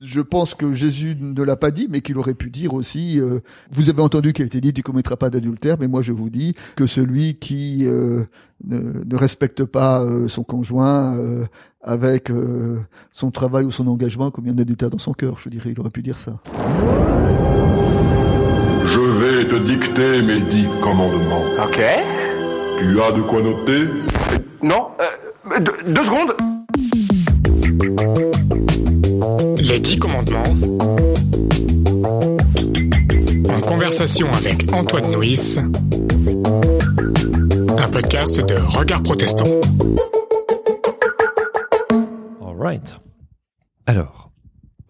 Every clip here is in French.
Je pense que Jésus ne l'a pas dit, mais qu'il aurait pu dire aussi, euh, vous avez entendu qu'il était dit, tu commettras pas d'adultère, mais moi je vous dis que celui qui euh, ne, respecte pas euh, son conjoint avec son travail ou son engagement comme il y a un adultère dans son cœur, je dirais, il aurait pu dire ça. Je vais te dicter mes dix commandements. Ok. Tu as de quoi noter? Non, deux secondes. Les dix commandements. En conversation avec Antoine Nuis. Un podcast de Regard Protestant. All right. Alors,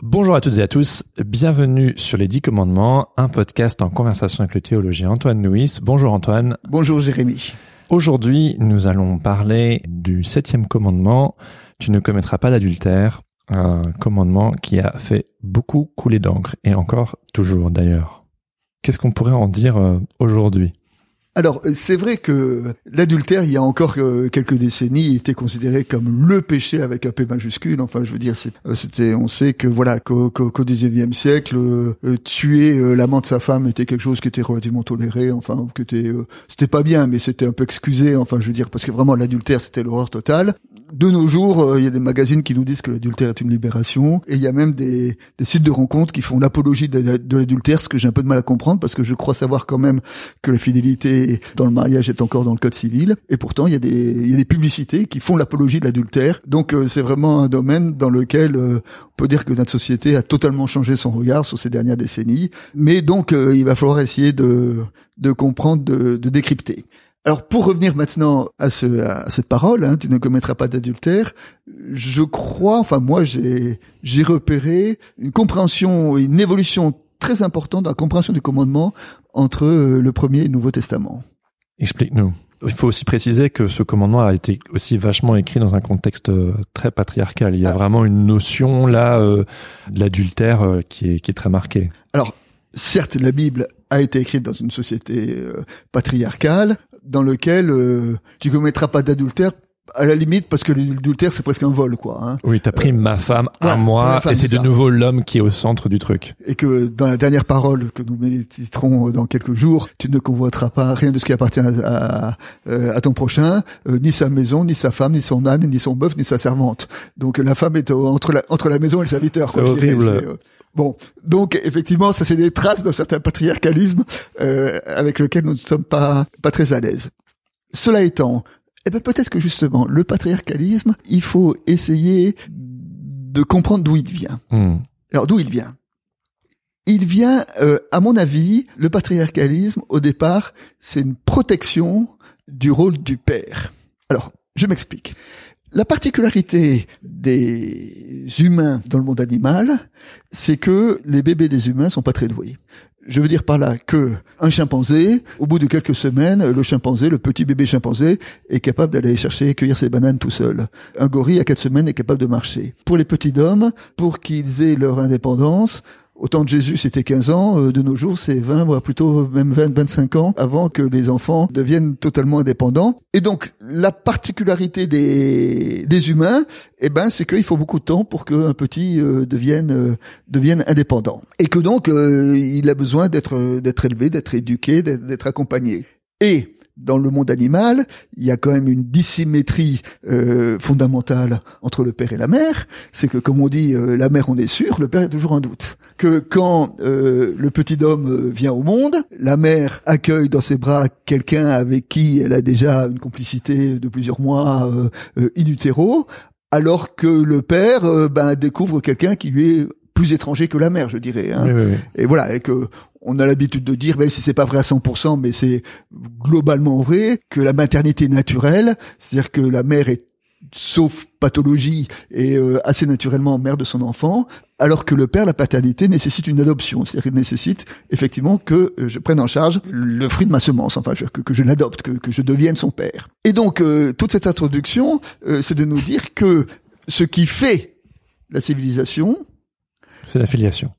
bonjour à toutes et à tous. Bienvenue sur les dix commandements, un podcast en conversation avec le théologien Antoine Nuis. Bonjour Antoine. Bonjour Jérémy. Aujourd'hui, nous allons parler du septième commandement. Tu ne commettras pas d'adultère un commandement qui a fait beaucoup couler d'encre, et encore toujours d'ailleurs. Qu'est-ce qu'on pourrait en dire euh, aujourd'hui? Alors, c'est vrai que l'adultère, il y a encore euh, quelques décennies, était considéré comme le péché avec un P majuscule. Enfin, je veux dire, euh, c'était, on sait que voilà, qu'au XIXe siècle, tuer l'amant de sa femme était quelque chose qui était relativement toléré. Enfin, que était, c'était pas bien, mais c'était un peu excusé. Enfin, je veux dire, parce que vraiment l'adultère, c'était l'horreur totale de nos jours, euh, il y a des magazines qui nous disent que l'adultère est une libération, et il y a même des, sites de rencontres qui font l'apologie de, l'adultère, ce que j'ai un peu de mal à comprendre, parce que je crois savoir quand même que la fidélité dans le mariage est encore dans le code civil, et pourtant il y a des, publicités qui font l'apologie de l'adultère. Donc euh, c'est vraiment un domaine dans lequel euh, on peut dire que notre société a totalement changé son regard sur ces dernières décennies, mais donc il va falloir essayer de, comprendre, de décrypter. Alors pour revenir maintenant à, ce, à cette parole, hein, tu ne commettras pas d'adultère, je crois, enfin moi j'ai j'ai repéré une compréhension, une évolution très importante dans la compréhension du commandement entre euh, le premier et le Nouveau Testament. Explique-nous. Il faut aussi préciser que ce commandement a été aussi vachement écrit dans un contexte euh, très patriarcal. Il y a ah. vraiment une notion là euh, de l'adultère qui est qui est très marquée. Alors certes, la Bible a été écrite dans une société patriarcale, dans lequel euh, tu commettras pas d'adultère à la limite parce que l'adultère c'est presque un vol quoi. Hein. Oui, t'as pris ma femme à moi et c'est de nouveau l'homme qui est au centre du truc. Et que dans la dernière parole que nous méditerons dans quelques jours, tu ne convoiteras pas rien de ce qui appartient à, à, euh, ton prochain, euh, ni sa maison, ni sa femme, ni son âne, ni son bœuf, ni sa servante. Donc la femme est entre la entre la maison et le serviteur. C'est horrible. Bon, donc effectivement, ça c'est des traces d'un certain patriarcalisme euh, avec lequel nous ne sommes pas pas très à l'aise. Cela étant, eh ben peut-être que justement le patriarcalisme, il faut essayer de comprendre d'où il vient. Hmm. Alors d'où il vient? Il vient, euh, à mon avis, le patriarcalisme au départ, c'est une protection du rôle du père. Alors, je m'explique. La particularité des humains dans le monde animal, c'est que les bébés des humains sont pas très doués. Je veux dire par là que un chimpanzé, au bout de quelques semaines, le chimpanzé, le petit bébé chimpanzé, est capable d'aller chercher et cueillir ses bananes tout seul. Un gorille à quatre semaines est capable de marcher. Pour les petits hommes, pour qu'ils aient leur indépendance, au temps de Jésus, c'était 15 ans. Euh, de nos jours, c'est 20, voire plutôt même 20, 25 ans avant que les enfants deviennent totalement indépendants. Et donc, la particularité des, humains, eh ben, c'est qu'il faut beaucoup de temps pour qu'un petit euh, devienne euh, devienne indépendant. Et que donc, il a besoin d'être élevé, d'être éduqué, d'être accompagné. Et dans le monde animal, il y a quand même une dissymétrie fondamentale entre le père et la mère. C'est que, comme on dit, la mère on est sûr, le père est toujours un doute. Que quand euh, le petit homme vient au monde, la mère accueille dans ses bras quelqu'un avec qui elle a déjà une complicité de plusieurs mois in utero, alors que le père ben, découvre quelqu'un qui lui est plus étranger que la mère, je dirais. Hein. Et voilà, et que on a l'habitude de dire, même si c'est pas vrai à 100%, mais c'est globalement vrai, que la maternité naturelle, c'est-à-dire que la mère est sauf pathologie et euh, assez naturellement mère de son enfant, alors que le père, la paternité nécessite une adoption, c'est-à-dire qu'il nécessite effectivement que euh, je prenne en charge le fruit de ma semence, enfin que, que je l'adopte, que, que, je devienne son père. Et donc euh, toute cette introduction, c'est de nous dire que ce qui fait la civilisation, c'est la filiation.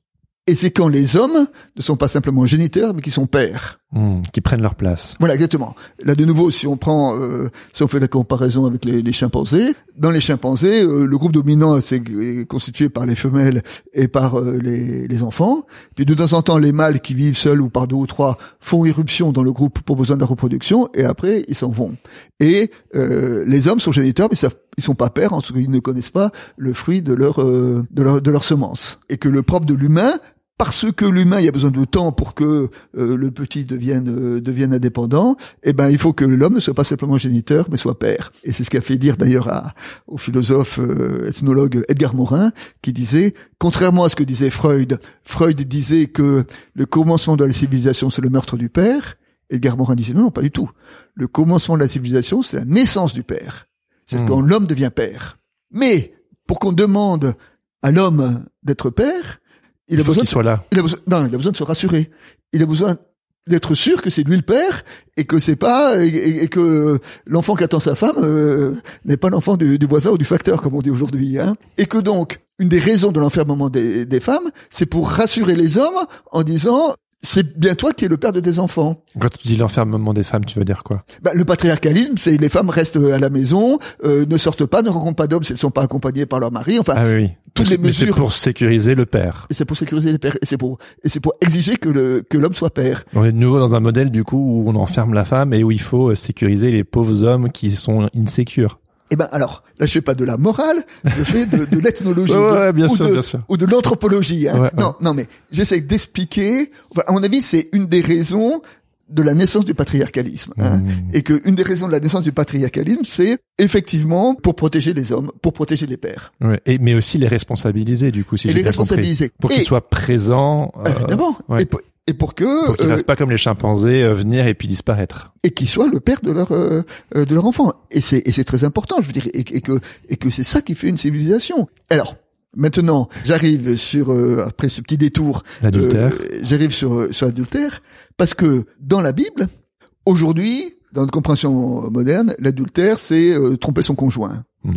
Et c'est quand les hommes ne sont pas simplement géniteurs, mais qui sont pères. Hmm, qui prennent leur place. Voilà, exactement. Là, de nouveau, si on prend, euh, si on fait la comparaison avec les, les chimpanzés, dans les chimpanzés, euh, le groupe dominant c'est est constitué par les femelles et par euh, les, les, enfants. Puis de temps en temps, les mâles qui vivent seuls ou par deux ou trois font irruption dans le groupe pour besoin de la reproduction, et après ils s'en vont. Et euh, les hommes sont géniteurs, mais savent ils sont pas pères, en tout cas ils ne connaissent pas le fruit de leur de leur de leur semence. Et que le propre de l'humain parce que l'humain, il y a besoin de temps pour que euh, le petit devienne euh, devienne indépendant. Eh ben, il faut que l'homme ne soit pas simplement géniteur, mais soit père. Et c'est ce qu'a fait dire d'ailleurs au philosophe euh, ethnologue Edgar Morin, qui disait, contrairement à ce que disait Freud, Freud disait que le commencement de la civilisation c'est le meurtre du père. Edgar Morin disait non, non, pas du tout. Le commencement de la civilisation c'est la naissance du père. C'est Hmm. quand l'homme devient père. Mais pour qu'on demande à l'homme d'être père, il, Il a faut besoin qu'ils soient là. il a besoin, non, il a besoin de se rassurer. Il a besoin d'être sûr que c'est lui le père et que c'est pas et, que l'enfant qui attend sa femme euh, n'est pas l'enfant du, du voisin ou du facteur comme on dit aujourd'hui. Hein. Et que donc une des raisons de l'enfermement des, des femmes, c'est pour rassurer les hommes en disant c'est bien toi qui es le père de tes enfants. Quand tu dis l'enfermement des femmes, tu veux dire quoi? Bah, le patriarcalisme, c'est les femmes restent à la maison, euh, ne sortent pas, ne rencontrent pas d'hommes si elles ne sont pas accompagnées par leur mari. Enfin, Ah oui, oui. toutes Mais les mais c'est mesures- pour sécuriser le père. et c'est pour sécuriser les pères, et c'est pour et c'est pour exiger que le que l'homme soit père. On est de nouveau dans un modèle du coup où on enferme la femme et où il faut euh, sécuriser les pauvres hommes qui sont insécures. Eh ben alors, là je fais pas de la morale, je fais de, de l'ethnologie Ouais, ou de- ouais, bien ou, sûr, de, bien sûr. ou de l'anthropologie. Hein. Ouais. Non, non, mais j'essaie d'expliquer. Enfin, à mon avis, c'est une des raisons de la naissance du patriarcalisme. Hein. Mmh. Et que une des raisons de la naissance du patriarcalisme, c'est effectivement pour protéger les hommes, pour protéger les pères, Ouais. Et, mais aussi les responsabiliser du coup, si j'ai les bien compris. responsabiliser. Pour qu'ils soient présents. euh, évidemment. ouais. Et, pour, et pour que Pour qu'ils euh, fassent pas comme les chimpanzés euh, venir et puis disparaître. et qu'ils soient le père de leur euh, euh, de leur enfant. Et c'est et c'est très important, je veux dire, et, et que et que c'est ça qui fait une civilisation. Alors maintenant, j'arrive sur euh, après ce petit détour, L'adultère. j'arrive sur sur l'adultère parce que dans la Bible, aujourd'hui, dans notre compréhension moderne, l'adultère c'est euh, tromper son conjoint. Mm.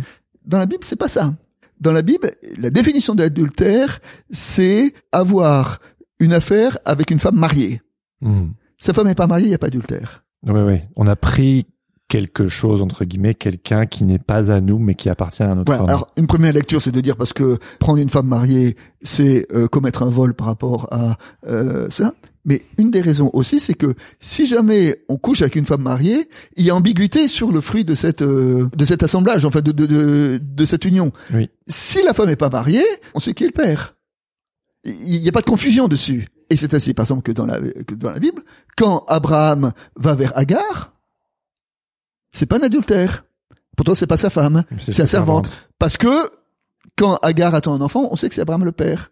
Dans la Bible, c'est pas ça. Dans la Bible, la définition de l'adultère, c'est avoir une affaire avec une femme mariée. Hmm. Sa femme n'est pas mariée, il n'y a pas d'adultère. Ouais, ouais. On a pris quelque chose entre guillemets, quelqu'un qui n'est pas à nous mais qui appartient à notre Voilà. homme. Alors, une première lecture, c'est de dire parce que prendre une femme mariée, c'est euh, commettre un vol par rapport à euh, ça. Mais une des raisons aussi, c'est que si jamais on couche avec une femme mariée, il y a ambiguïté sur le fruit de cette euh, de cet assemblage, enfin de de de, de cette union. Oui. Si la femme n'est pas mariée, on sait qui est le père. Il n'y a pas de confusion dessus. Et c'est ainsi, par exemple, que dans la que dans la Bible, quand Abraham va vers Agar, c'est pas un adultère. Pourtant, c'est pas sa femme, c'est sa servante. Parce que quand Agar attend un enfant, on sait que c'est Abraham le père.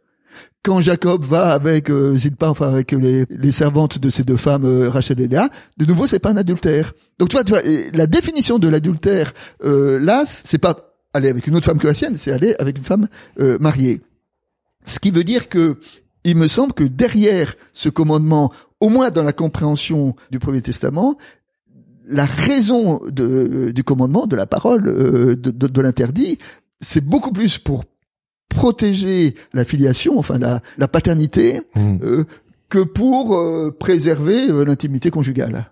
Quand Jacob va avec euh, Zilpa, enfin avec les, les servantes de ces deux femmes, euh, Rachel et Léa, de nouveau c'est pas un adultère. Donc tu vois, tu vois la définition de l'adultère euh, là, c'est pas aller avec une autre femme que la sienne, c'est aller avec une femme euh, mariée. Ce qui veut dire que il me semble que derrière ce commandement, au moins dans la compréhension du Premier Testament, la raison de, du commandement, de la parole, euh, de, de, de l'interdit, c'est beaucoup plus pour protéger la filiation, enfin la, la paternité, Hmm. euh, que pour euh, préserver euh, l'intimité conjugale.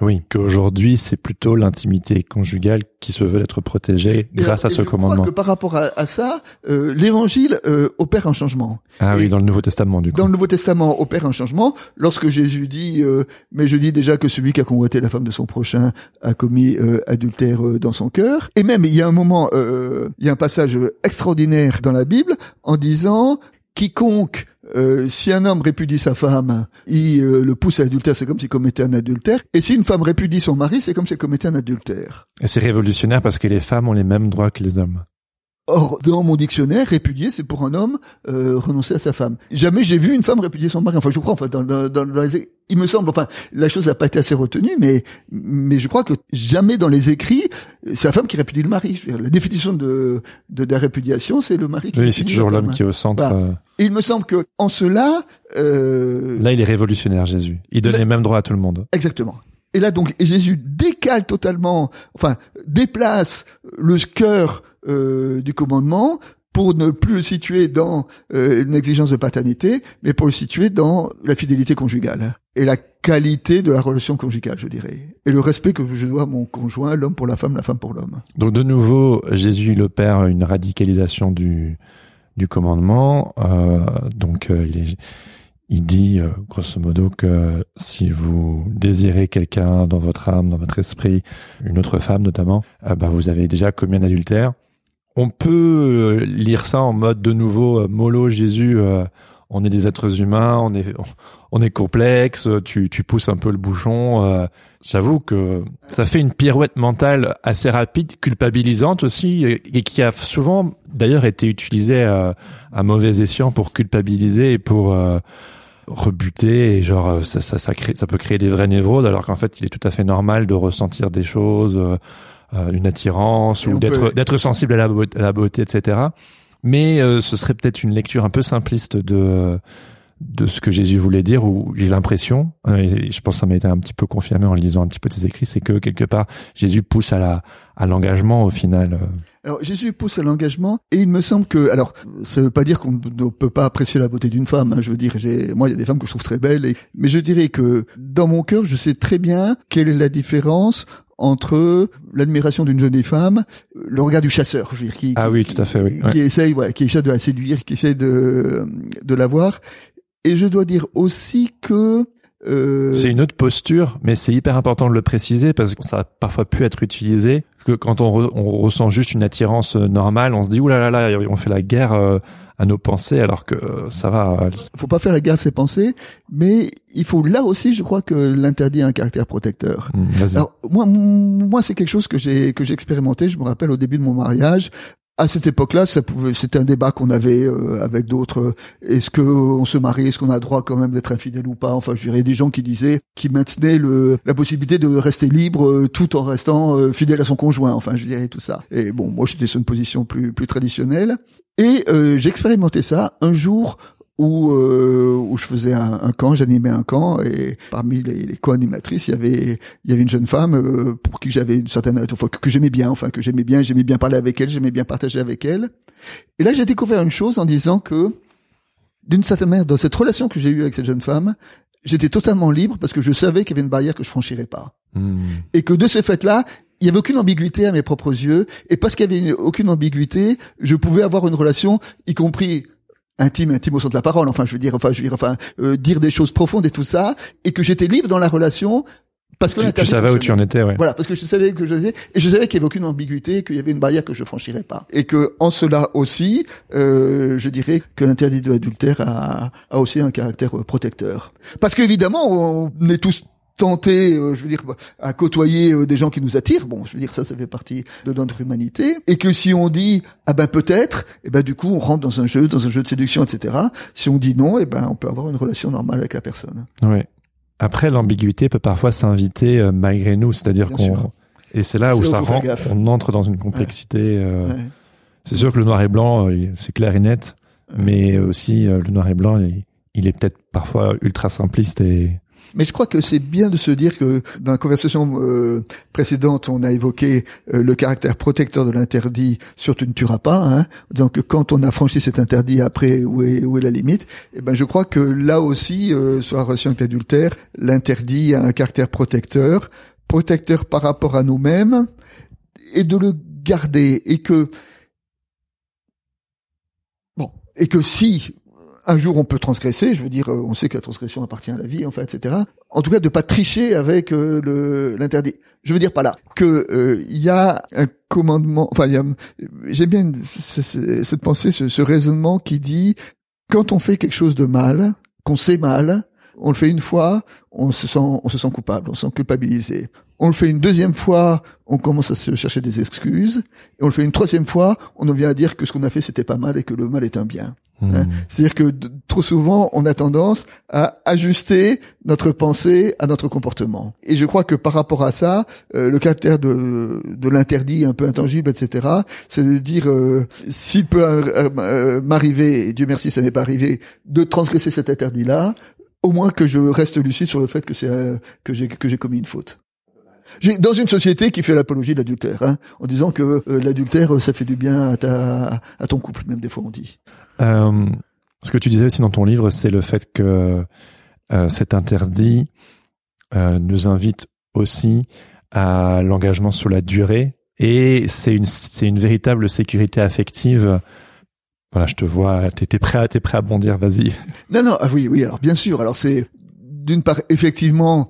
Oui, qu'aujourd'hui c'est plutôt l'intimité conjugale qui se veut être protégée Et grâce à ce je crois commandement. que par rapport à, à ça, euh, l'Évangile euh, opère un changement. Ah et- oui, dans le Nouveau Testament du coup. Dans le Nouveau Testament opère un changement lorsque Jésus dit euh, mais je dis déjà que celui qui a convoité la femme de son prochain a commis euh, adultère euh, dans son cœur et même il y a un moment euh, il y a un passage extraordinaire dans la Bible en disant quiconque euh, si un homme répudie sa femme, il euh, le pousse à l'adultère, c'est comme s'il commettait un adultère. Et si une femme répudie son mari, c'est comme s'il commettait un adultère. Et c'est révolutionnaire parce que les femmes ont les mêmes droits que les hommes. Or, dans mon dictionnaire, répudier, c'est pour un homme euh, renoncer à sa femme. Jamais j'ai vu une femme répudier son mari. Enfin, je crois, enfin, dans, dans, dans- les, il me semble, enfin, la chose n'a pas été assez retenue, mais mais je crois que jamais dans les écrits, c'est la femme qui répudie le mari. Je veux dire, la définition de, de, de la répudiation, c'est le mari qui Oui, c'est toujours l'homme qui est au centre. Euh. Et il me semble que en cela, euh, Là, il est révolutionnaire, Jésus. Il donne les mêmes droits à tout le monde. Exactement. Et là donc Jésus décale totalement, enfin déplace le cœur euh, du commandement pour ne plus le situer dans euh, une exigence de paternité, mais pour le situer dans la fidélité conjugale et la qualité de la relation conjugale, je dirais, et le respect que je dois à mon conjoint, l'homme pour la femme, la femme pour l'homme. Donc de nouveau, Jésus opère une radicalisation du du commandement. Euh, donc euh, il est il dit euh, grosso modo que si vous désirez quelqu'un dans votre âme, dans votre esprit, une autre femme notamment, euh, bah, vous avez déjà commis un adultère. On peut euh, lire ça en mode de nouveau euh, mollo Jésus. on est des êtres humains, on est on est complexe. Tu tu pousses un peu le bouchon. J'avoue que ça fait une pirouette mentale assez rapide, culpabilisante aussi, et qui a souvent d'ailleurs été utilisée à, à mauvais escient pour culpabiliser et pour euh, rebuter. Et genre euh, ça ça ça, crée, ça peut créer des vrais névroses alors qu'en fait il est tout à fait normal de ressentir des choses euh, une attirance Et ou d'être peut- d'être sensible à la, beauté, à la beauté etc mais euh, ce serait peut-être une lecture un peu simpliste de de ce que Jésus voulait dire ou j'ai l'impression euh, et je pense que ça m'a été un petit peu confirmé en lisant un petit peu tes écrits c'est que quelque part Jésus pousse à la à l'engagement au final euh. Alors Jésus pousse à l'engagement et il me semble que alors ça veut pas dire qu'on ne peut pas apprécier la beauté d'une femme. hein, je veux dire, j'ai moi il y a des femmes que je trouve très belles, et, mais je dirais que dans mon cœur je sais très bien quelle est la différence entre l'admiration d'une jolie femme, le regard du chasseur, je veux dire, qui, Ah qui- oui, tout à fait, oui, qui essaye, ouais, qui essaie de la séduire, qui essaie de de la voir. Et je dois dire aussi que euh, C'est une autre posture, mais c'est hyper important de le préciser parce que ça a parfois pu être utilisé. Que quand on, re- on ressent juste une attirance euh, normale, on se dit ouh là là là, on fait la guerre euh, à nos pensées, alors que euh, ça va. faut pas faire la guerre à ses pensées, mais il faut là aussi, je crois que l'interdit a un caractère protecteur. Vas-y. Alors moi, moi c'est quelque chose que j'ai que j'ai expérimenté. Je me rappelle au début de mon mariage. À cette époque-là, ça pouvait, c'était un débat qu'on avait euh, avec d'autres. Est-ce que on se marie, est-ce qu'on a droit quand même d'être infidèle ou pas? Enfin, je dirais des gens qui disaient, qui maintenaient le, la possibilité de rester libre euh, tout en restant euh, fidèle à son conjoint. Enfin, je dirais tout ça. Et bon, moi, j'étais sur une position plus plus traditionnelle. Et euh, j'ai expérimenté ça un jour où euh, où je faisais un, un camp, j'animais un camp et parmi les, les co-animatrices, il y avait il y avait une jeune femme euh, pour qui j'avais une certaine enfin, que, que j'aimais bien, enfin que j'aimais bien, j'aimais bien parler avec elle, j'aimais bien partager avec elle. Et là, j'ai découvert une chose en disant que d'une certaine manière, dans cette relation que j'ai eue avec cette jeune femme, j'étais totalement libre parce que je savais qu'il y avait une barrière que je franchirais pas Hum. et que de ce fait-là, il y avait aucune ambiguïté à mes propres yeux, et parce qu'il y avait une- aucune ambiguïté, je pouvais avoir une relation, y compris intime, intime au sens de la parole. Enfin, je veux dire, enfin, je veux dire, enfin, euh, dire des choses profondes et tout ça, et que j'étais libre dans la relation parce que Tu, tu savais où tu en étais, ouais. Voilà, parce que je savais que je et je savais qu'il y avait aucune ambiguïté, qu'il y avait une barrière que je franchirais pas, et que en cela aussi, euh, je dirais que l'interdit de l'adultère a, a aussi un caractère protecteur. Parce qu'évidemment, on est tous tentés, euh, je veux dire, à côtoyer euh, des gens qui nous attirent. Bon, je veux dire, ça, ça fait partie de notre humanité, et que si on dit ah ben peut-être, et ben du coup on rentre dans un jeu, dans un jeu de séduction, etc. Si on dit non, et ben on peut avoir une relation normale avec la personne. Ouais. Après, l'ambiguïté peut parfois s'inviter euh, malgré nous, c'est-à-dire qu'on et c'est là où ça rend, on entre dans une complexité. Ouais. C'est sûr que le noir et blanc, c'est clair et net, mais aussi le noir et blanc, il, il est peut-être parfois ultra simpliste et Mais je crois que c'est bien de se dire que dans la conversation euh, précédente, on a évoqué euh, le caractère protecteur de l'interdit sur tu ne tueras pas, hein, que quand on a franchi cet interdit après, où est, où est la limite? Et ben, je crois que là aussi, euh, sur la relation avec l'adultère, l'interdit a un caractère protecteur, protecteur par rapport à nous-mêmes, et de le garder, et que bon, et que si un jour on peut transgresser, je veux dire, euh, on sait que la transgression appartient à la vie, enfin, etc. En tout cas, de pas tricher avec euh, l'interdit. Je veux dire pas là que euh, il y a un commandement. Enfin, j'aime bien cette pensée, ce, ce raisonnement qui dit quand on fait quelque chose de mal, qu'on sait mal, on le fait une fois, on se sent, on se sent coupable, on se sent culpabilisé. On le fait une deuxième fois, on commence à se chercher des excuses. Et on le fait une troisième fois, on en vient à dire que ce qu'on a fait c'était pas mal et que le mal est un bien. Hein. Hmm. C'est-à-dire que trop souvent, on a tendance à ajuster notre pensée à notre comportement. Et je crois que par rapport à ça, euh, le caractère de, de l'interdit un peu intangible, etc., c'est de dire, euh, s'il peut euh, euh, m'arriver, et Dieu merci, ça n'est pas arrivé, de transgresser cet interdit-là, au moins que je reste lucide sur le fait que c'est euh, que j'ai que j'ai commis une faute. Dans une société qui fait l'apologie de l'adultère, hein, en disant que euh, l'adultère, ça fait du bien à, ta, à ton couple, même des fois on dit. Euh, ce que tu disais aussi dans ton livre, c'est le fait que euh, cet interdit euh, nous invite aussi à l'engagement sur la durée et c'est une véritable sécurité affective. Voilà, je te vois, t'es t'es prêt à t'es prêt à bondir, vas-y. Non, non, ah oui, oui, alors bien sûr. Alors c'est d'une part effectivement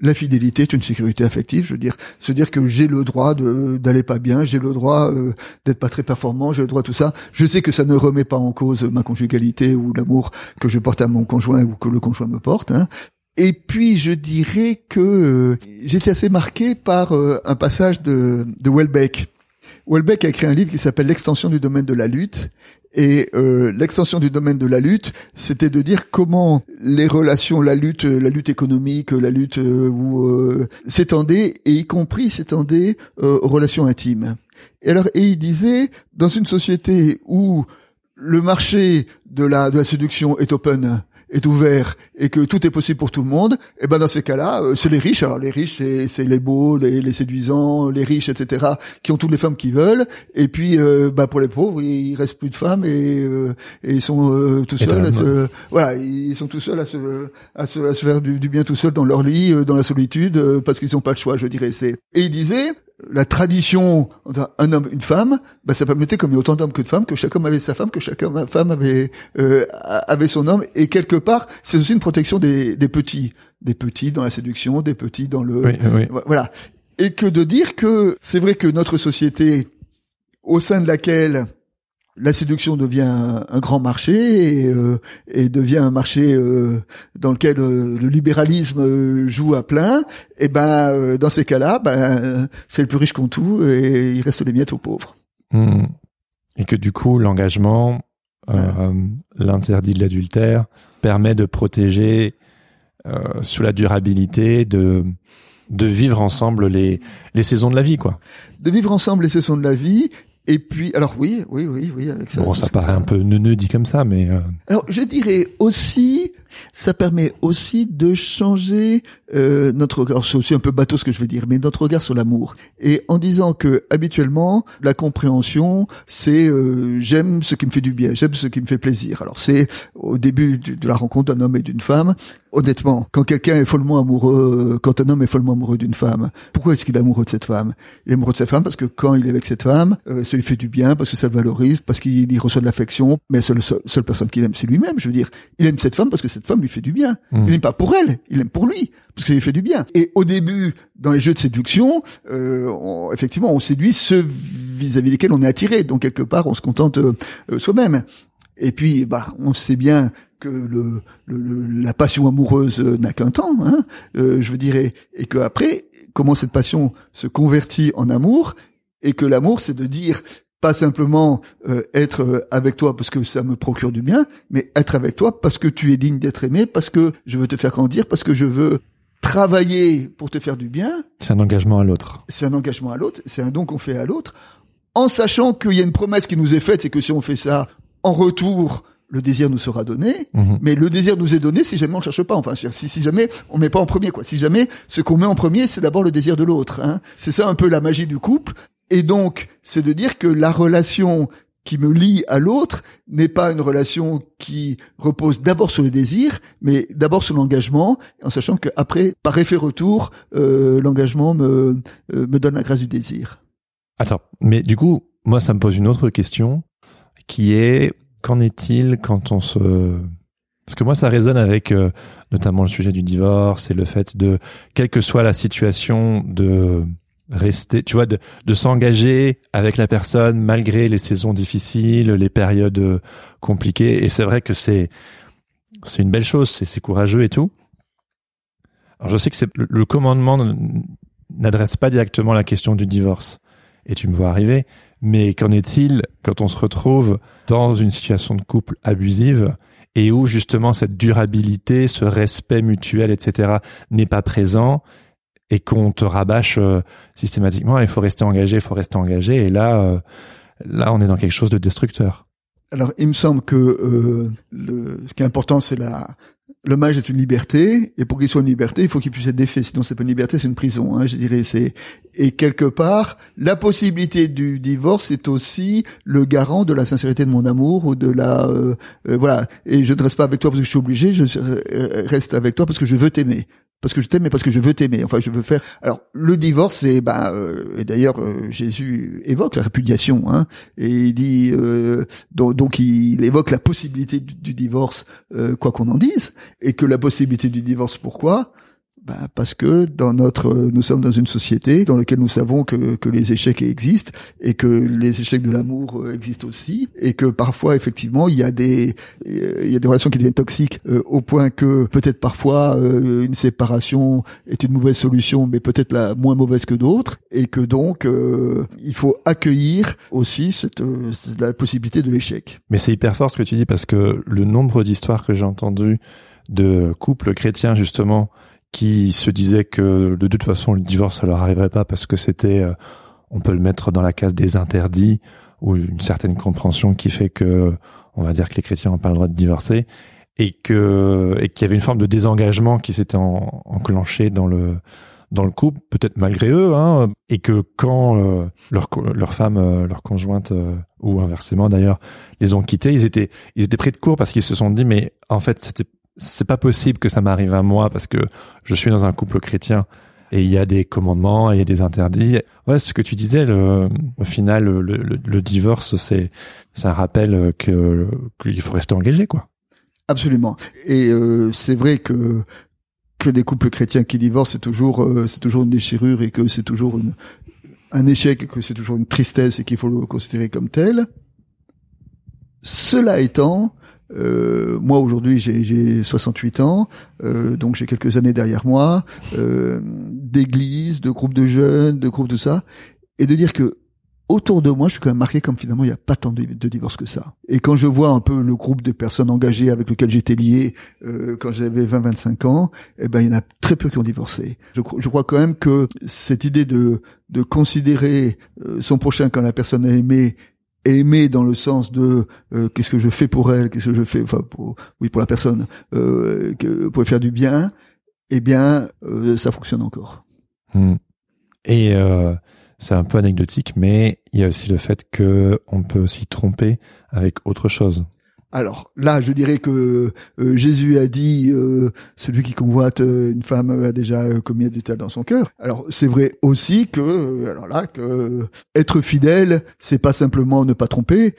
la fidélité est une sécurité affective. Je veux dire, se dire que j'ai le droit d'aller pas bien, j'ai le droit euh, d'être pas très performant, j'ai le droit de tout ça. Je sais que ça ne remet pas en cause ma conjugalité ou l'amour que je porte à mon conjoint ou que le conjoint me porte. Hein. Et puis je dirais que euh, j'étais assez marqué par euh, un passage de, de Welbeck. Welbeck a écrit un livre qui s'appelle L'extension du domaine de la lutte. Et euh, l'extension du domaine de la lutte, c'était de dire comment les relations, la lutte, la lutte économique, la lutte euh, euh, s'étendaient, et y compris s'étendaient euh, aux relations intimes. Et alors, et il disait, dans une société où le marché de la de la séduction est open, est ouvert et que tout est possible pour tout le monde, et ben dans ces cas-là, euh, c'est les riches. Alors les riches, c'est c'est les beaux, les, les séduisants, les riches, etc. qui ont toutes les femmes qu'ils veulent. Et puis, euh, bah pour les pauvres, il reste plus de femmes et, euh, et ils sont euh, tout Et seuls. À se, voilà, ils sont tout seuls à se à se, à se faire du, du bien tout seuls dans leur lit, euh, dans la solitude, euh, parce qu'ils n'ont pas le choix. Je dirais c'est. Et il disait. La tradition, entre un homme, une femme, bah, ça permettait, comme il y a autant d'hommes que de femmes, que chaque homme avait sa femme, que chaque femme avait euh, avait son homme, et quelque part, c'est aussi une protection des, des petits, des petits dans la séduction, des petits dans le, Oui, oui. voilà. Et que de dire que c'est vrai que notre société, au sein de laquelle la séduction devient un, un grand marché et, euh, et devient un marché euh, dans lequel euh, le libéralisme euh, joue à plein, et ben euh, dans ces cas-là, ben c'est le plus riche qu'on tout et il reste les miettes aux pauvres. Hmm. Et que du coup, l'engagement, l'interdit de l'adultère, permet de protéger euh, sous la durabilité, de de vivre ensemble les les saisons de la vie, quoi. De vivre ensemble les saisons de la vie. Et puis, alors oui, oui, oui, oui, avec ça. Bon, ça paraît un peu neuneux dit comme ça, mais euh, Alors, je dirais aussi, ça permet aussi de changer euh, notre regard. C'est aussi un peu bateau ce que je vais dire, mais notre regard sur l'amour. Et en disant que habituellement, la compréhension, c'est euh, j'aime ce qui me fait du bien, j'aime ce qui me fait plaisir. Alors c'est au début de la rencontre d'un homme et d'une femme. Honnêtement, quand quelqu'un est follement amoureux, euh, quand un homme est follement amoureux d'une femme, pourquoi est-ce qu'il est amoureux de cette femme? Il est amoureux de cette femme parce que quand il est avec cette femme, euh, ça lui fait du bien, parce que ça le valorise, parce qu'il y reçoit de l'affection. Mais la seule, seule, seule personne qu'il aime, c'est lui-même. Je veux dire, il aime cette femme parce que cette femme lui fait du bien. Mm. Il n'aime pas pour elle, il aime pour lui, parce que ça lui fait du bien. Et au début, dans les jeux de séduction, euh, on- effectivement, on séduit ceux vis-à-vis desquels on est attiré. Donc quelque part, on se contente euh, euh, soi-même. Et puis, bah, on sait bien que le, le- le- la passion amoureuse n'a qu'un temps, hein, euh, je veux dire, et, et que après, comment cette passion se convertit en amour, et que l'amour, c'est de dire pas simplement euh, être euh, avec toi parce que ça me procure du bien, mais être avec toi parce que tu es digne d'être aimé, parce que je veux te faire grandir, parce que je veux travailler pour te faire du bien. c'est un engagement à l'autre. C'est un engagement à l'autre, c'est un don qu'on fait à l'autre, en sachant qu'il y a une promesse qui nous est faite, c'est que si on fait ça en retour, le désir nous sera donné. Mhm. Mais le désir nous est donné si jamais on le cherche pas. Enfin, si, si jamais on met pas en premier, quoi. Si jamais ce qu'on met en premier, c'est d'abord le désir de l'autre. Hein. C'est ça un peu la magie du couple. Et donc, c'est de dire que la relation qui me lie à l'autre n'est pas une relation qui repose d'abord sur le désir, mais d'abord sur l'engagement, en sachant qu'après, par effet retour, euh, l'engagement me, euh, me donne la grâce du désir. Attends, mais du coup, moi, ça me pose une autre question, qui est qu'en est-il quand on se parce que moi, ça résonne avec euh, notamment le sujet du divorce et le fait de, quelle que soit la situation, de rester, tu vois, de, de s'engager avec la personne malgré les saisons difficiles, les périodes euh, compliquées. Et c'est vrai que c'est c'est une belle chose, c'est courageux et tout. Alors je sais que le, commandement n'adresse pas directement la question du divorce. Et tu me vois arriver. Mais qu'en est-il quand on se retrouve dans une situation de couple abusive et où justement cette durabilité, ce respect mutuel, etc., n'est pas présent et qu'on te rabâche euh, systématiquement, il faut rester engagé, il faut rester engagé. Et là, euh, là, on est dans quelque chose de destructeur. Alors, il me semble que euh, ce qui est important, c'est la le mariage est une liberté, et pour qu'il soit une liberté, il faut qu'il puisse être défait. Sinon, c'est pas une liberté, c'est une prison. Hein, je dirais. C'est et quelque part, la possibilité du divorce est aussi le garant de la sincérité de mon amour ou de la euh, euh, voilà. Et je ne reste pas avec toi parce que je suis obligé. Je reste avec toi parce que je veux t'aimer parce que je t'aime, mais parce que je veux t'aimer. Enfin, je veux faire. Alors, le divorce, c'est bah, euh, et d'ailleurs euh, Jésus évoque la répudiation, hein, et il dit euh, donc, il évoque la possibilité du, du divorce, quoi qu'on en dise, et que la possibilité du divorce, pourquoi? Ben parce que dans notre, nous sommes dans une société dans laquelle nous savons que, que les échecs existent et que les échecs de l'amour euh, existent aussi et que parfois effectivement il y a des il y a des relations qui deviennent toxiques euh, au point que peut-être parfois euh, une séparation est une mauvaise solution mais peut-être la moins mauvaise que d'autres et que donc il faut accueillir aussi cette, la possibilité de l'échec. Mais c'est hyper fort ce que tu dis parce que le nombre d'histoires que j'ai entendues de couples chrétiens justement qui se disaient que de toute façon le divorce ça leur arriverait pas parce que c'était euh, on peut le mettre dans la case des interdits ou une certaine compréhension qui fait que on va dire que les chrétiens n'ont pas le droit de divorcer et que et qu'il y avait une forme de désengagement qui s'était enclenché dans le dans le couple peut-être malgré eux hein, et que quand euh, leur leur femme euh, leur conjointe ou inversement d'ailleurs les ont quittés ils étaient ils étaient pris de court parce qu'ils se sont dit mais en fait c'était c'est pas possible que ça m'arrive à moi parce que je suis dans un couple chrétien et il y a des commandements et des interdits. Ouais, ce que tu disais, le, au final, le, le, divorce, c'est, ça rappelle que qu'il faut rester engagé, quoi. Absolument. Et euh, c'est vrai que que des couples chrétiens qui divorcent, c'est toujours euh, c'est toujours une déchirure et que c'est toujours un échec et que c'est toujours une tristesse et qu'il faut le considérer comme tel. Cela étant, euh, moi aujourd'hui j'ai 68 ans, euh, donc j'ai quelques années derrière moi, euh, d'églises, de groupes de jeunes, de groupes de ça, et de dire que autour de moi, je suis quand même marqué comme finalement il n'y a pas tant de, divorces que ça. Et quand je vois un peu le groupe de personnes engagées avec lequel j'étais lié euh, quand j'avais 20-25 ans, eh ben il y en a très peu qui ont divorcé. Je, je crois quand même que cette idée de de considérer euh, son prochain quand la personne a aimé aimer dans le sens de euh, qu'est-ce que je fais pour elle, qu'est-ce que je fais, enfin pour oui pour la personne, euh, que, pour faire du bien, eh bien euh, ça fonctionne encore. Hmm. Et euh, c'est un peu anecdotique, mais il y a aussi le fait que on peut aussi tromper avec autre chose. Alors là, je dirais que euh, Jésus a dit euh, celui qui convoite euh, une femme a déjà commis adultère dans son cœur. Alors c'est vrai aussi que alors là que être fidèle, c'est pas simplement ne pas tromper.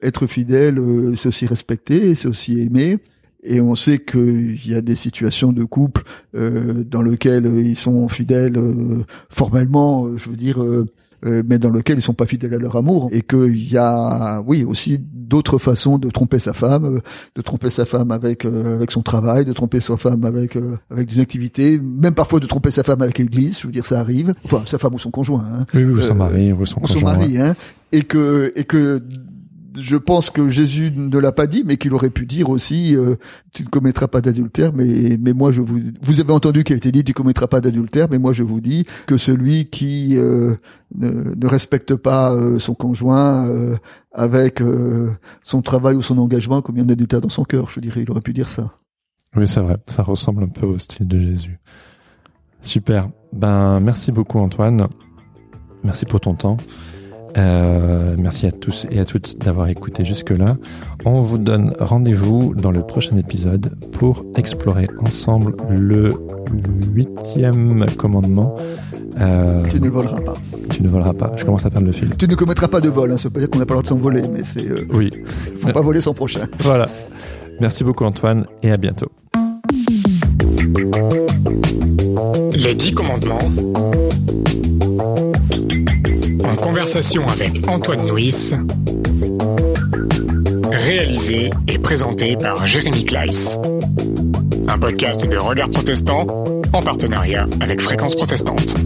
être fidèle, c'est aussi respecter, c'est aussi aimer. Et on sait qu'il y a des situations de couple dans lesquelles ils sont fidèles formellement, je veux dire, mais dans lesquelles ils sont pas fidèles à leur amour. Et qu'il y a, oui, aussi d'autres façons de tromper sa femme, euh, de tromper sa femme avec euh, avec son travail, de tromper sa femme avec euh, avec des activités, même parfois de tromper sa femme avec l'église. Je veux dire, ça arrive. Enfin, sa femme ou son conjoint. Hein. Oui, oui, ou son mari, ou son conjoint. Son mari, hein. Et que et que je pense que Jésus ne l'a pas dit, mais qu'il aurait pu dire aussi euh, tu ne commettras pas d'adultère, mais mais moi je vous vous avez entendu qu'il était dit tu commettras pas d'adultère, mais moi je vous dis que celui qui euh, ne, respecte pas euh, son conjoint avec son travail ou son engagement comme il y a un adultère dans son cœur, je dirais, il aurait pu dire ça. Oui, c'est vrai, ça ressemble un peu au style de Jésus. Super. Ben merci beaucoup Antoine. Merci pour ton temps. Euh, merci à tous et à toutes d'avoir écouté jusque-là. On vous donne rendez-vous dans le prochain épisode pour explorer ensemble le huitième commandement. Euh, tu ne voleras pas. Tu ne voleras pas. Je commence à perdre le fil. Tu ne commettras pas de vol. Hein. Ça veut dire qu'on n'a pas le droit de s'envoler, mais c'est. Euh, oui. Faut pas voler son prochain. Voilà. Merci beaucoup Antoine et à bientôt. Les dix commandements conversation avec Antoine Nuis, réalisé et présenté par Jérémy Kleiss. Un podcast de Regard Protestant en partenariat avec Fréquence Protestante.